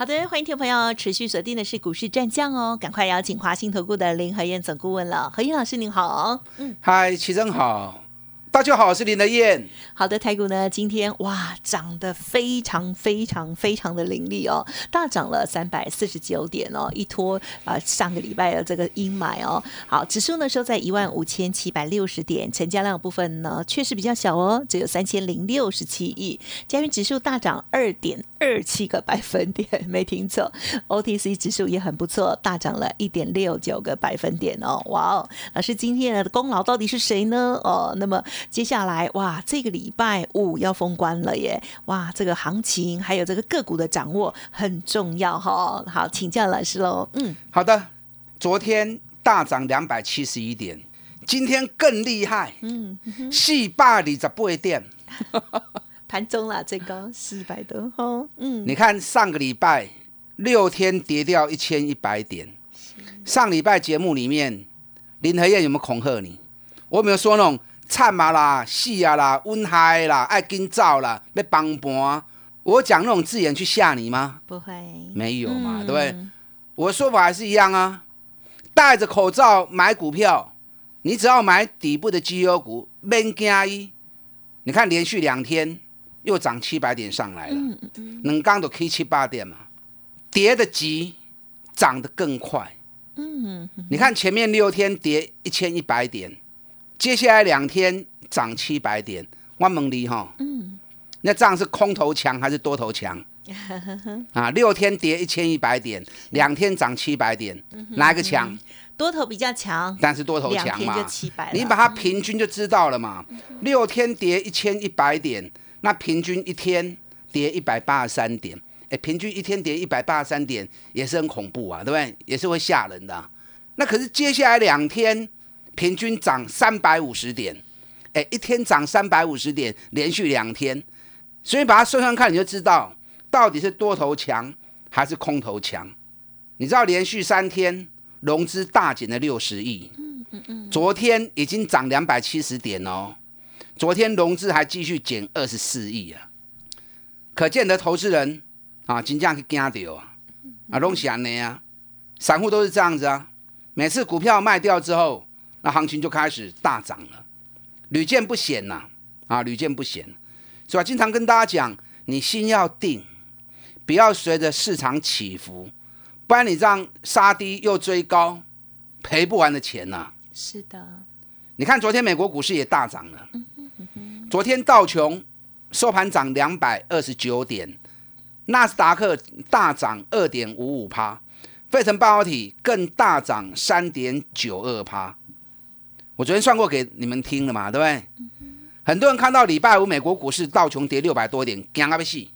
好的，欢迎听众朋友持续锁定的是股市战将哦，赶快邀请华兴投顾的林和燕总顾问了，何燕老师您好。嗯，嗨，齐真好。大家好，我是林德燕。好的，台股呢今天哇涨得非常非常非常的凌厉哦，大涨了三百四十九点哦，一拖啊上个礼拜的这个阴霾哦。好，指数呢收在一万五千七百六十点，成交量部分呢确实比较小哦，只有三千零六十七亿。加元指数大涨二点二七个百分点，没听错。OTC 指数也很不错，大涨了一点六九个百分点哦。哇哦，老师今天的功劳到底是谁呢？哦，那么。接下来哇，这个礼拜五要封关了耶！哇，这个行情还有这个个股的掌握很重要哈。好，请教老师喽。嗯，好的。昨天大涨两百七十一点，今天更厉害。嗯，四百二十八点，盘中了最高四百多哈。嗯，你看上个礼拜六天跌掉一千一百点，上礼拜节目里面林和燕有没有恐吓你？我有没有说那种？惨嘛啦，死啊啦，温嗨啦，爱紧走啦，要帮盘。我讲那种字眼去吓你吗？不会，没有嘛，对不对？我的说法还是一样啊，戴着口罩买股票，你只要买底部的绩优股，免惊伊。你看连续两天又涨七百点上来了，能刚都 K 七八点嘛，跌的急，涨得更快。嗯，你看前面六天跌一千一百点。接下来两天涨七百点，万蒙离哈，嗯，那这样是空头强还是多头强？啊，六天跌一千一百点，两天涨七百点，哪一个强？多头比较强，但是多头强嘛，你把它平均就知道了嘛。六天跌一千一百点，那平均一天跌一百八十三点，哎，平均一天跌一百八十三点也是很恐怖啊，对不对？也是会吓人的。那可是接下来两天。平均涨三百五十点，哎，一天涨三百五十点，连续两天，所以把它算算看，你就知道到底是多头强还是空头强。你知道连续三天融资大减了六十亿，嗯嗯嗯，昨天已经涨两百七十点哦，昨天融资还继续减二十四亿啊，可见的投资人啊，金价去惊掉啊，啊，拢是安尼啊，散户都是这样子啊，每次股票卖掉之后。那行情就开始大涨了，屡见不鲜呐，啊，屡见不鲜，是吧？经常跟大家讲，你心要定，不要随着市场起伏，不然你这样杀低又追高，赔不完的钱呐。是的，你看昨天美国股市也大涨了，昨天道琼收盘涨两百二十九点，纳斯达克大涨二点五五趴，费城半导体更大涨三点九二趴。我昨天算过给你们听了嘛，对不对？很多人看到礼拜五美国股市道琼跌六百多点，惊啊不细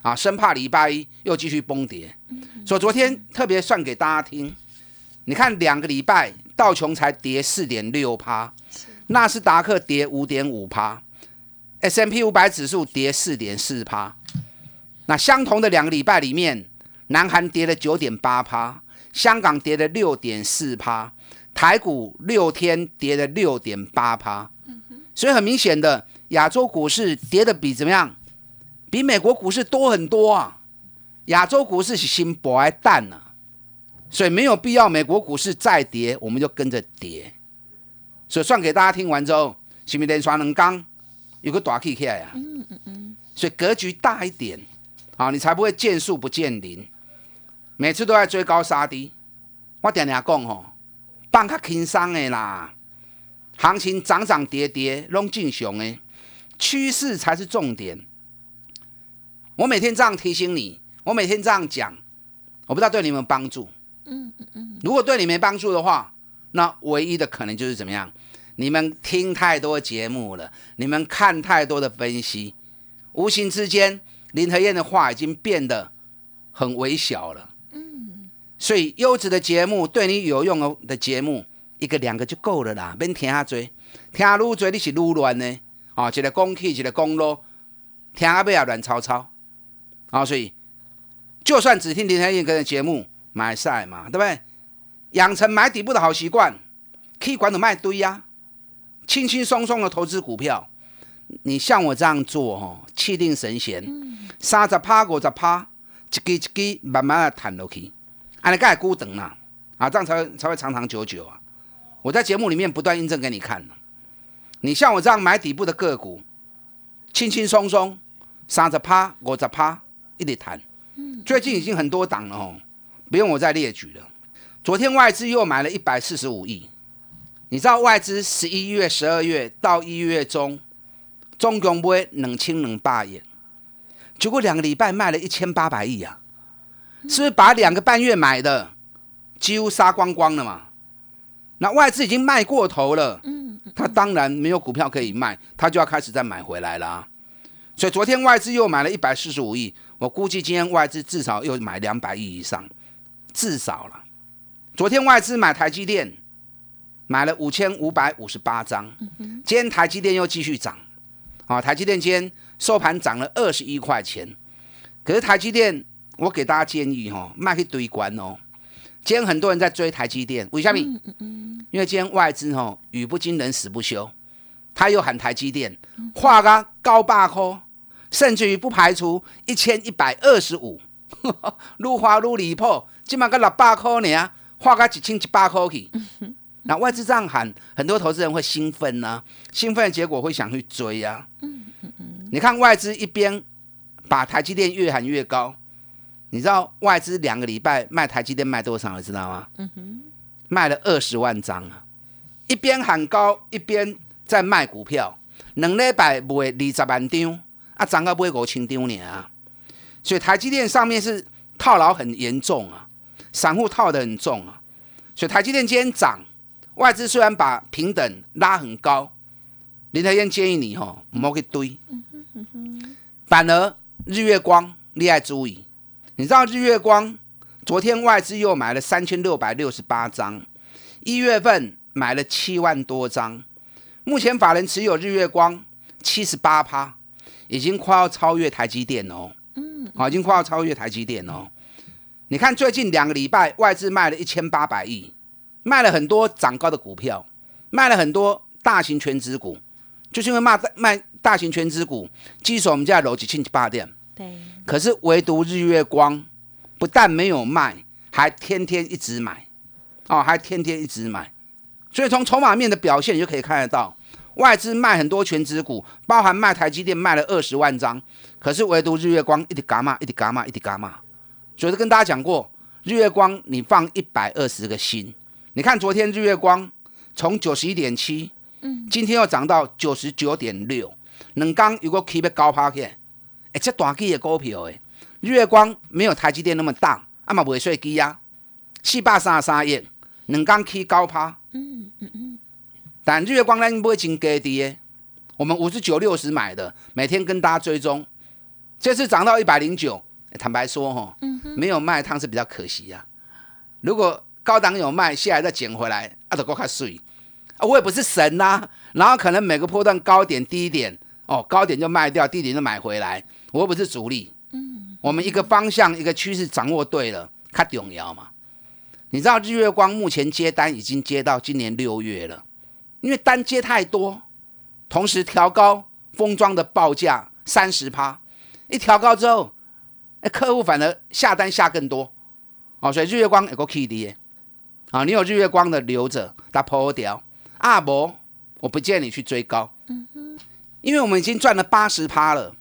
啊，生怕礼拜一又继续崩跌，所以昨天特别算给大家听。你看两个礼拜道琼才跌四点六趴，纳斯达克跌五点五趴，S M P 五百指数跌四点四趴。那相同的两个礼拜里面，南韩跌了九点八趴，香港跌了六点四趴。台股六天跌了六点八趴，所以很明显的，亚洲股市跌的比怎么样？比美国股市多很多啊！亚洲股市是新博爱淡呢，所以没有必要美国股市再跌，我们就跟着跌。所以算给大家听完之后，是不是连刷能刚有个大 K 起来啊？嗯嗯嗯。所以格局大一点啊，你才不会见树不见林，每次都在追高杀低。我点点讲吼。放较轻松的啦，行情涨涨跌跌拢正常的，趋势才是重点。我每天这样提醒你，我每天这样讲，我不知道对你们帮助。嗯嗯嗯。如果对你没帮助的话，那唯一的可能就是怎么样？你们听太多节目了，你们看太多的分析，无形之间林和燕的话已经变得很微小了。所以优质的节目，对你有用的节目，一个两个就够了啦，免听下多，听愈多你是愈乱呢。哦，一个讲起，一个讲落，听啊尾也乱糟糟。啊，所以就算只听林天燕哥的节目买晒嘛，对不对？养成买底部的好习惯，可以管的卖堆呀，轻轻松松的投资股票。你像我这样做哦，气定神闲，三十趴五十趴，一支一支慢慢的弹落去，安尼才会孤等啦，啊，这样才会才会长长久久啊。我在节目里面不断印证给你看你像我这样买底部的个股，轻轻松松三十趴五十趴一直弹，最近已经很多档了哦，不用我再列举了。昨天外资又买了一百四十五亿，你知道外资十一月、十二月到一月中。总共买两千两百亿，结果两个礼拜卖了一千八百亿啊！是不是把两个半月买的几乎杀光光了嘛？那外资已经卖过头了，嗯，他当然没有股票可以卖，他就要开始再买回来了。所以昨天外资又买了一百四十五亿，我估计今天外资至少又买两百亿以上，至少了。昨天外资买台积电买了五千五百五十八张，今天台积电又继续涨。啊，台积电今天收盘涨了二十一块钱，可是台积电，我给大家建议哈，卖去堆关哦。今天很多人在追台积电，为什么？嗯嗯因为今天外资哦语不惊人死不休，他又喊台积电画个高八颗，甚至于不排除一千一百二十五，愈花愈离谱，今晚个六百颗呢，画个一千一百颗去。那外资这样喊，很多投资人会兴奋呢，兴奋的结果会想去追呀。嗯嗯嗯。你看外资一边把台积电越喊越高，你知道外资两个礼拜卖台积电卖多少？你知道吗？嗯哼，卖了二十万张啊！一边喊高，一边在卖股票，两礼拜卖二十万张，啊，涨到买五千张呢啊！所以台积电上面是套牢很严重啊，散户套的很重啊，所以台积电今天涨。外资虽然把平等拉很高，林台燕建议你吼，唔好去堆。反而日月光你要注意，你知道日月光昨天外资又买了三千六百六十八张，一月份买了七万多张，目前法人持有日月光七十八趴，已经快要超越台积电哦。嗯，好，已经快要超越台积电哦。你看最近两个礼拜外资卖了一千八百亿。卖了很多涨高的股票，卖了很多大型全值股，就是因为卖卖大型全值股，基础我们家楼几千几八点。对。可是唯独日月光，不但没有卖，还天天一直买，哦，还天天一直买。所以从筹码面的表现，你就可以看得到，外资卖很多全资股，包含卖台积电卖了二十万张，可是唯独日月光一直嘎嘛，一直嘎嘛，一直嘎嘛。所以跟大家讲过，日月光你放一百二十个心。你看，昨天日月光从九十一点七，嗯，今天又涨到九十九点六，能刚如果 keep 高趴去，哎，这大机的股票哎，日月光没有台积电那么大，啊嘛未算机啊，四百三十三亿，两刚 keep 高趴，嗯嗯嗯，但日月光咱不会真低的，我们五十九六十买的，每天跟大家追踪，这次涨到一百零九，坦白说哈，没有卖汤是比较可惜呀，如果。高档有卖，下来再捡回来，啊，都够卡水。啊！我也不是神呐，然后可能每个波段高点低点，哦，高点就卖掉，低点就买回来，我又不是主力。嗯，我们一个方向一个趋势掌握对了，卡重要嘛？你知道日月光目前接单已经接到今年六月了，因为单接太多，同时调高封装的报价三十趴，一调高之后，哎，客户反而下单下更多，哦，所以日月光有个 K D。啊，你有日月光的留着，它破掉。阿伯，我不建议你去追高。嗯哼，因为我们已经赚了八十趴了。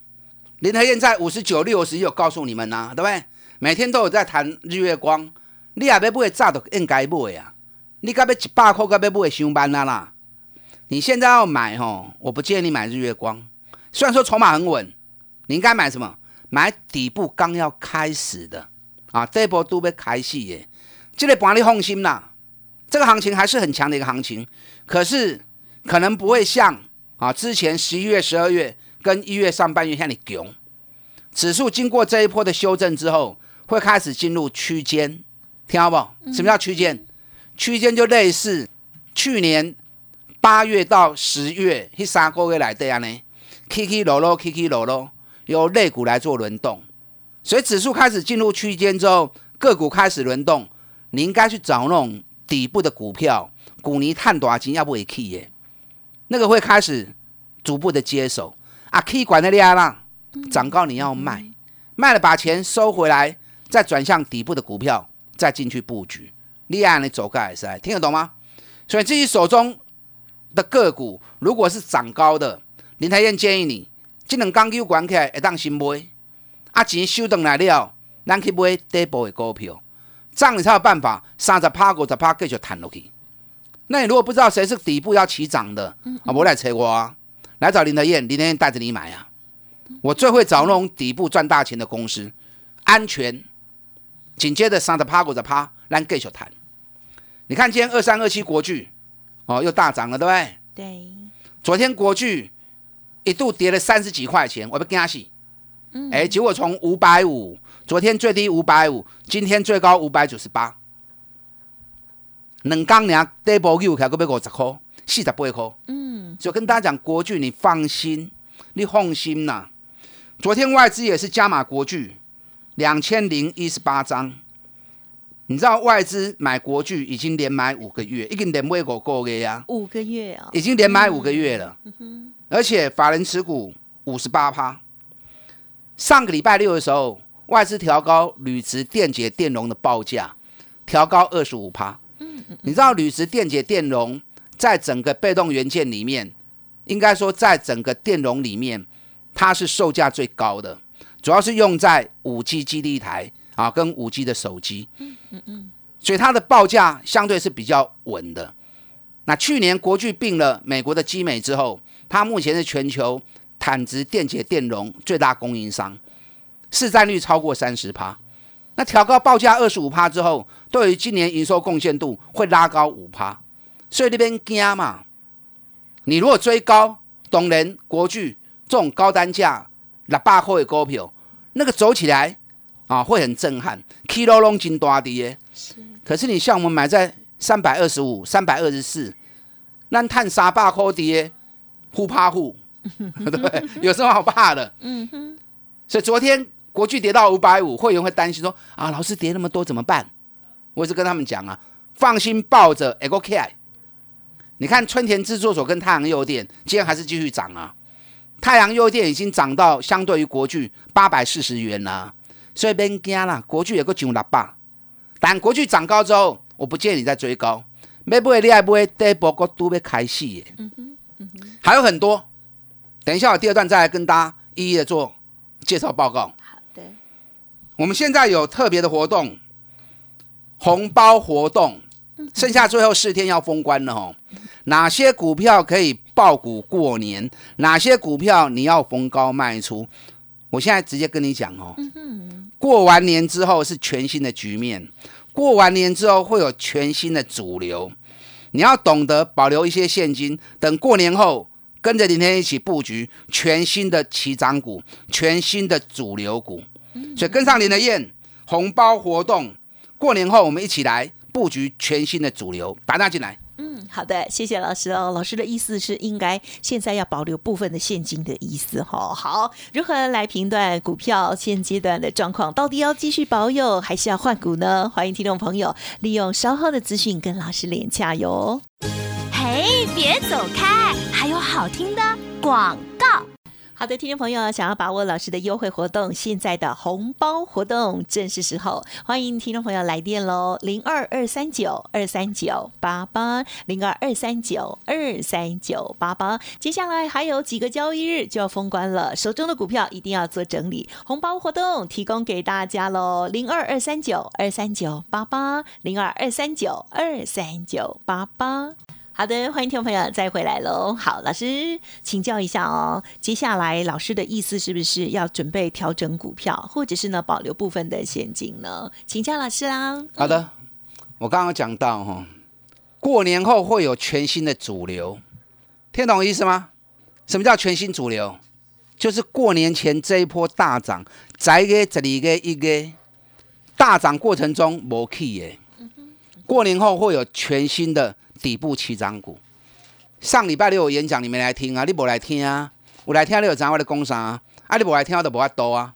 林和燕在五十九、六十有告诉你们呐，对不对？每天都有在谈日月光。你也要买炸都应该买啊。你该要一百块，该要买上班啦啦。你现在要买吼，我不建议你买日月光。虽然说筹码很稳，你应该买什么？买底部刚要开始的啊，这波都被开戏耶。这个把你放心啦，这个行情还是很强的一个行情，可是可能不会像啊之前十一月、十二月跟一月上半月像你囧。指数经过这一波的修正之后，会开始进入区间，听好不？什么叫区间？区间就类似去年八月到十月，迄三个月来这样呢，起起落落，起起落落，由类股来做轮动，所以指数开始进入区间之后，个股开始轮动，你应该去找那种底部的股票，股泥探多少金要不也起耶，那个会开始逐步的接手啊，可以管那利亚啦，涨高你要卖，卖了把钱收回来，再转向底部的股票，再进去布局，利亚你走开是听得懂吗？所以自己手中的个股，如果是涨高的，林台燕建议你，这两钢 Q 管起来会当先买，啊钱收回来了，咱去买底部的股票，这样你才有办法三十趴、五十趴继续弹落去。那你如果不知道谁是底部要起涨的，啊，无来找我啊，来找林德燕，林德燕带着你买啊。我最会找那种底部赚大钱的公司，安全。紧接着三十趴、股的趴，咱继续谈。你看今天二三二七国巨，哦，又大涨了，对不对？对。昨天国巨一度跌了三十几块钱，我不惊喜。嗯。哎，结果从五百五，昨天最低五百五，今天最高五百九十八。两钢两跌波又开，个要五十块，四十八块。嗯。就跟大家讲，国巨你放心，你放心呐。昨天外资也是加码国巨，两千零一十八张。你知道外资买国巨已经连买五个月，已经连买五个月呀。五个月啊，已经连买五个月了。而且法人持股五十八趴。上个礼拜六的时候，外资调高铝磁电解电容的报价，调高二十五趴。你知道铝磁电解电容在整个被动元件里面，应该说在整个电容里面，它是售价最高的，主要是用在五 G 基地台。啊，跟五 G 的手机，嗯嗯嗯，所以它的报价相对是比较稳的。那去年国巨并了美国的基美之后，它目前是全球坦直电解电容最大供应商，市占率超过三十趴。那调高报价二十五趴之后，对于今年营收贡献度会拉高五趴。所以那边惊嘛，你如果追高，当然国巨这种高单价六百块的股票，那个走起来。啊，会很震撼，kilo 龙金大跌。是，可是你像我们买在三百二十五、三百二十四，那探沙坝科跌，忽怕忽，对 不对？有什么好怕的？嗯哼。所以昨天国巨跌到五百五，会员会担心说：啊，老师跌那么多怎么办？我是跟他们讲啊，放心抱着 a o k 你看春田制作所跟太阳诱电，今天还是继续涨啊。太阳诱电已经涨到相对于国巨八百四十元了。所以别惊啦，国巨有个上六百，但国巨涨高之后，我不建议你再追高。买不会你还不会第一波个都被开戏耶。嗯哼，嗯哼，还有很多。等一下，我第二段再来跟大家一一的做介绍报告。好的。我们现在有特别的活动，红包活动，剩下最后四天要封关了哦。哪些股票可以爆股过年？哪些股票你要逢高卖出？我现在直接跟你讲哦。过完年之后是全新的局面，过完年之后会有全新的主流，你要懂得保留一些现金，等过年后跟着林天一起布局全新的起涨股、全新的主流股，所以跟上林的燕红包活动，过年后我们一起来布局全新的主流，打打进来。嗯好的，谢谢老师哦。老师的意思是应该现在要保留部分的现金的意思哈。好，如何来评断股票现阶段的状况？到底要继续保有还是要换股呢？欢迎听众朋友利用稍后的资讯跟老师连洽哟。嘿，别走开，还有好听的广告。好的，听众朋友，想要把握老师的优惠活动，现在的红包活动正是时候，欢迎听众朋友来电喽，零二二三九二三九八八，零二二三九二三九八八。接下来还有几个交易日就要封关了，手中的股票一定要做整理，红包活动提供给大家喽，零二二三九二三九八八，零二二三九二三九八八。好的，欢迎听众朋友再回来喽。好，老师请教一下哦，接下来老师的意思是不是要准备调整股票，或者是呢保留部分的现金呢？请教老师啦。好的，我刚刚讲到哈，过年后会有全新的主流，听懂我意思吗？什么叫全新主流？就是过年前这一波大涨，在个这里个一个大涨过程中没去耶，过年后会有全新的。底部起涨股。上礼拜六有演讲，你没来听啊？你不来听啊？我来听，你有知我的讲啥啊？啊，你不来听，我都无法多啊。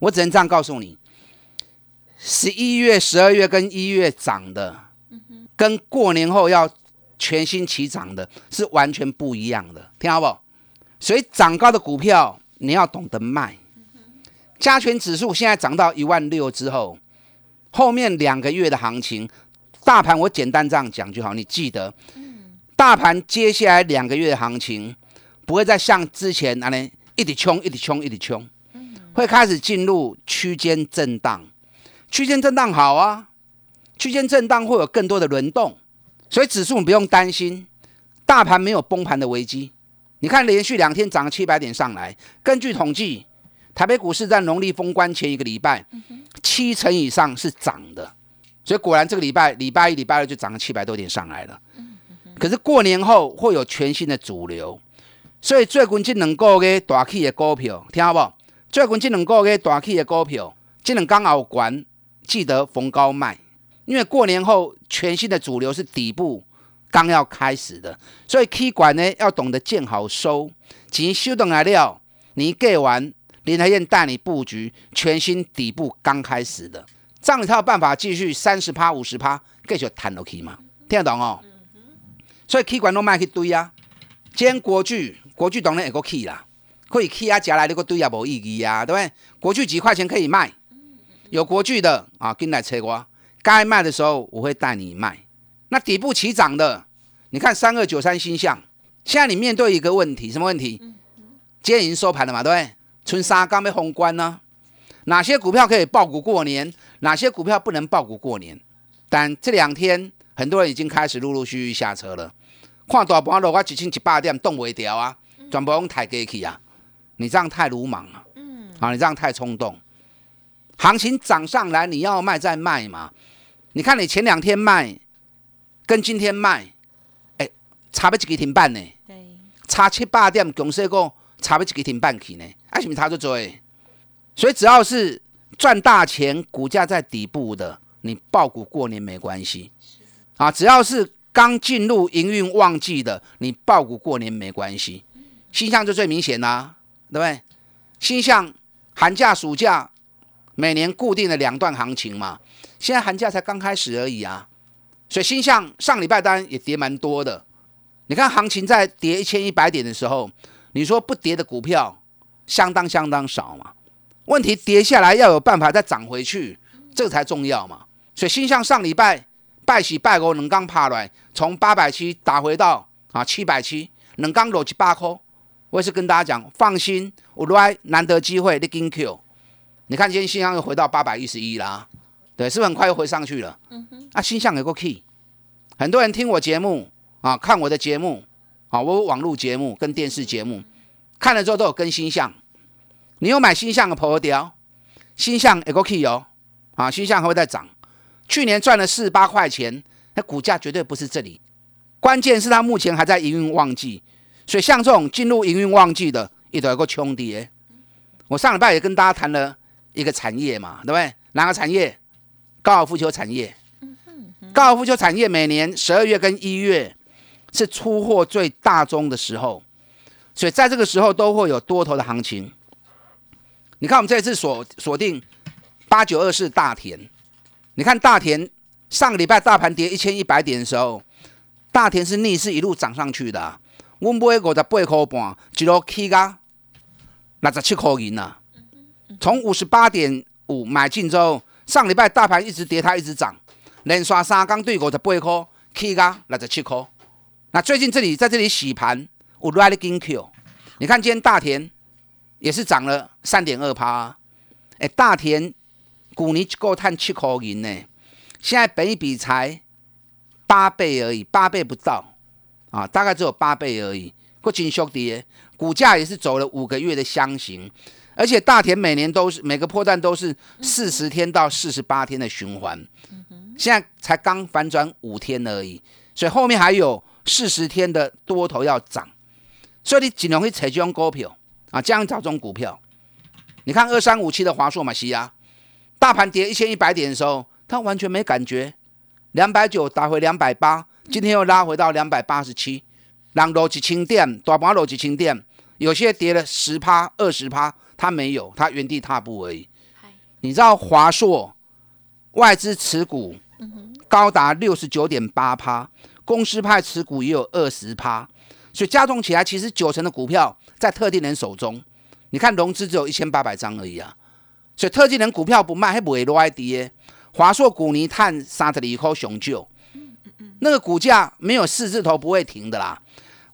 我只能这样告诉你：十一月、十二月跟一月涨的，跟过年后要全新起涨的是完全不一样的，听好不？所以涨高的股票你要懂得卖。加权指数现在涨到一万六之后，后面两个月的行情，大盘我简单这样讲就好，你记得。大盘接下来两个月的行情，不会再像之前那样一直冲、一直冲、一直冲，会开始进入区间震荡。区间震荡好啊，区间震荡会有更多的轮动，所以指数你不用担心，大盘没有崩盘的危机。你看连续两天涨了七百点上来，根据统计，台北股市在农历封关前一个礼拜，七成以上是涨的，所以果然这个礼拜礼拜一、礼拜二就涨了七百多点上来了。可是过年后会有全新的主流，所以最近这两个月大起的股票，听好不？最近这两个月大起的股票，这两刚好关，记得逢高卖，因为过年后全新的主流是底部刚要开始的，所以 K 管呢要懂得见好收，钱收等来了，你给完林台燕带你布局全新底部刚开始的，这样你才有办法继续三十趴五十趴继续弹落去嘛？听得懂哦？所以 K 管都卖去堆啊，今天国巨国巨当然也个 K 啦，可以 K 啊，加来那个堆也无意义啊，对不对？国巨几块钱可以卖，有国巨的啊，跟来车瓜，该卖的时候我会带你卖。那底部起涨的，你看三二九三星象，现在你面对一个问题，什么问题？今天已经收盘了嘛，对不对？春沙刚被封关呢，哪些股票可以爆股过年？哪些股票不能爆股过年？但这两天很多人已经开始陆陆续续下车了。看大盘落我一千一百点动不掉啊，全部用抬价去啊！你这样太鲁莽了，嗯，啊，你这样太冲动。行情涨上来，你要卖再卖嘛？你看你前两天卖，跟今天卖，哎，差不一个停半呢？对，差七八点，公司个差不一个停半去呢？为什么差就多？所以只要是赚大钱，股价在底部的，你爆股过年没关系啊，只要是。刚进入营运旺季的，你爆股过年没关系。新象就最明显啦，对不对？新象寒假、暑假每年固定的两段行情嘛，现在寒假才刚开始而已啊。所以新象上礼拜单也跌蛮多的。你看行情在跌一千一百点的时候，你说不跌的股票相当相当少嘛？问题跌下来要有办法再涨回去，这个才重要嘛。所以新象上礼拜。拜喜拜五能刚爬来，从八百七打回到啊七百七，能刚落七八块。我也是跟大家讲，放心，我来难得机会，你跟 Q。你看今天新向又回到八百一十一啦，对，是不是很快又回上去了？嗯哼。啊，新向有个 key，很多人听我节目啊，看我的节目啊，我网络节目跟电视节目看了之后都有跟新向。你有买新向的朋友掉，新向有个 key 哦，啊，新向还会再涨。去年赚了四十八块钱，那股价绝对不是这里。关键是它目前还在营运旺季，所以像这种进入营运旺季的，一头有个穷跌。我上礼拜也跟大家谈了一个产业嘛，对不对？哪个产业？高尔夫球产业。高尔夫球产业每年十二月跟一月是出货最大宗的时候，所以在这个时候都会有多头的行情。你看我们这次锁锁定八九二四大田。你看大田上个礼拜大盘跌一千一百点的时候，大田是逆势一路涨上去的。我买五十八块半，一路起价六十七块银呐。从五十八点五买进之后，上礼拜大盘一直跌，它一直涨，连刷三刚对五十八块起价六十七块。那最近这里在这里洗盘，我 r e a l l y Q。你看今天大田也是涨了三点二趴。哎，大田。股年够探七块银呢，现在本一比才八倍而已，八倍不到啊，大概只有八倍而已。国金兄弟，股价也是走了五个月的箱型，而且大田每年都是每个破段都是四十天到四十八天的循环，现在才刚反转五天而已，所以后面还有四十天的多头要涨，所以你尽量去采这种股票啊，这样找这种股票。你看二三五七的华硕嘛，西亚。大盘跌一千一百点的时候，它完全没感觉。两百九打回两百八，今天又拉回到两百八十七，让落几千点，大盘落几千点，有些跌了十趴、二十趴，它没有，它原地踏步而已。你知道华硕外资持股高达六十九点八趴，公司派持股也有二十趴，所以加重起来，其实九成的股票在特定人手中。你看融资只有一千八百张而已啊，所以特定人股票不卖，还不会落来跌。华硕股泥碳三十二块熊救，那个股价没有四字头不会停的啦。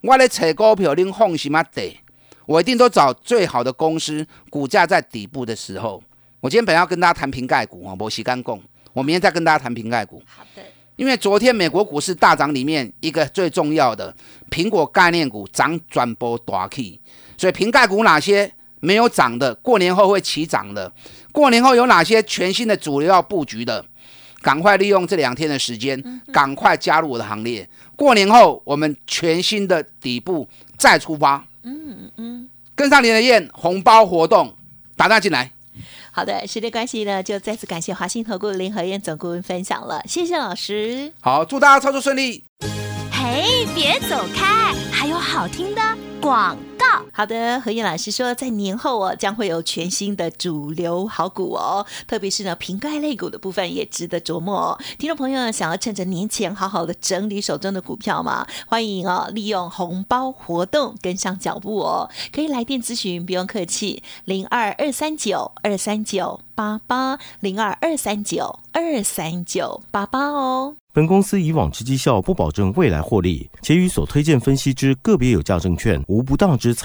我咧找股票，恁放心啊得，我一定都找最好的公司，股价在底部的时候。我今天本来要跟大家谈瓶盖股啊，我洗干供，我明天再跟大家谈瓶盖股。好的，因为昨天美国股市大涨里面一个最重要的苹果概念股涨转波大 K，，所以瓶盖股哪些没有涨的，过年后会起涨的。过年后有哪些全新的主流要布局的？赶快利用这两天的时间，赶快加入我的行列。过年后我们全新的底部再出发。嗯嗯嗯，跟上你的燕红包活动，打单进来。好的，时间关系呢，就再次感谢华兴投顾林和燕总顾问分享了，谢谢老师。好，祝大家操作顺利。嘿，别走开，还有好听的广告。好的，何燕老师说，在年后哦，将会有全新的主流好股哦，特别是呢，瓶盖类股的部分也值得琢磨哦。听众朋友想要趁着年前好好的整理手中的股票吗？欢迎哦，利用红包活动跟上脚步哦，可以来电咨询，不用客气，零二二三九二三九八八零二二三九二三九八八哦。本公司以往之绩效不保证未来获利，且与所推荐分析之个别有价证券无不当之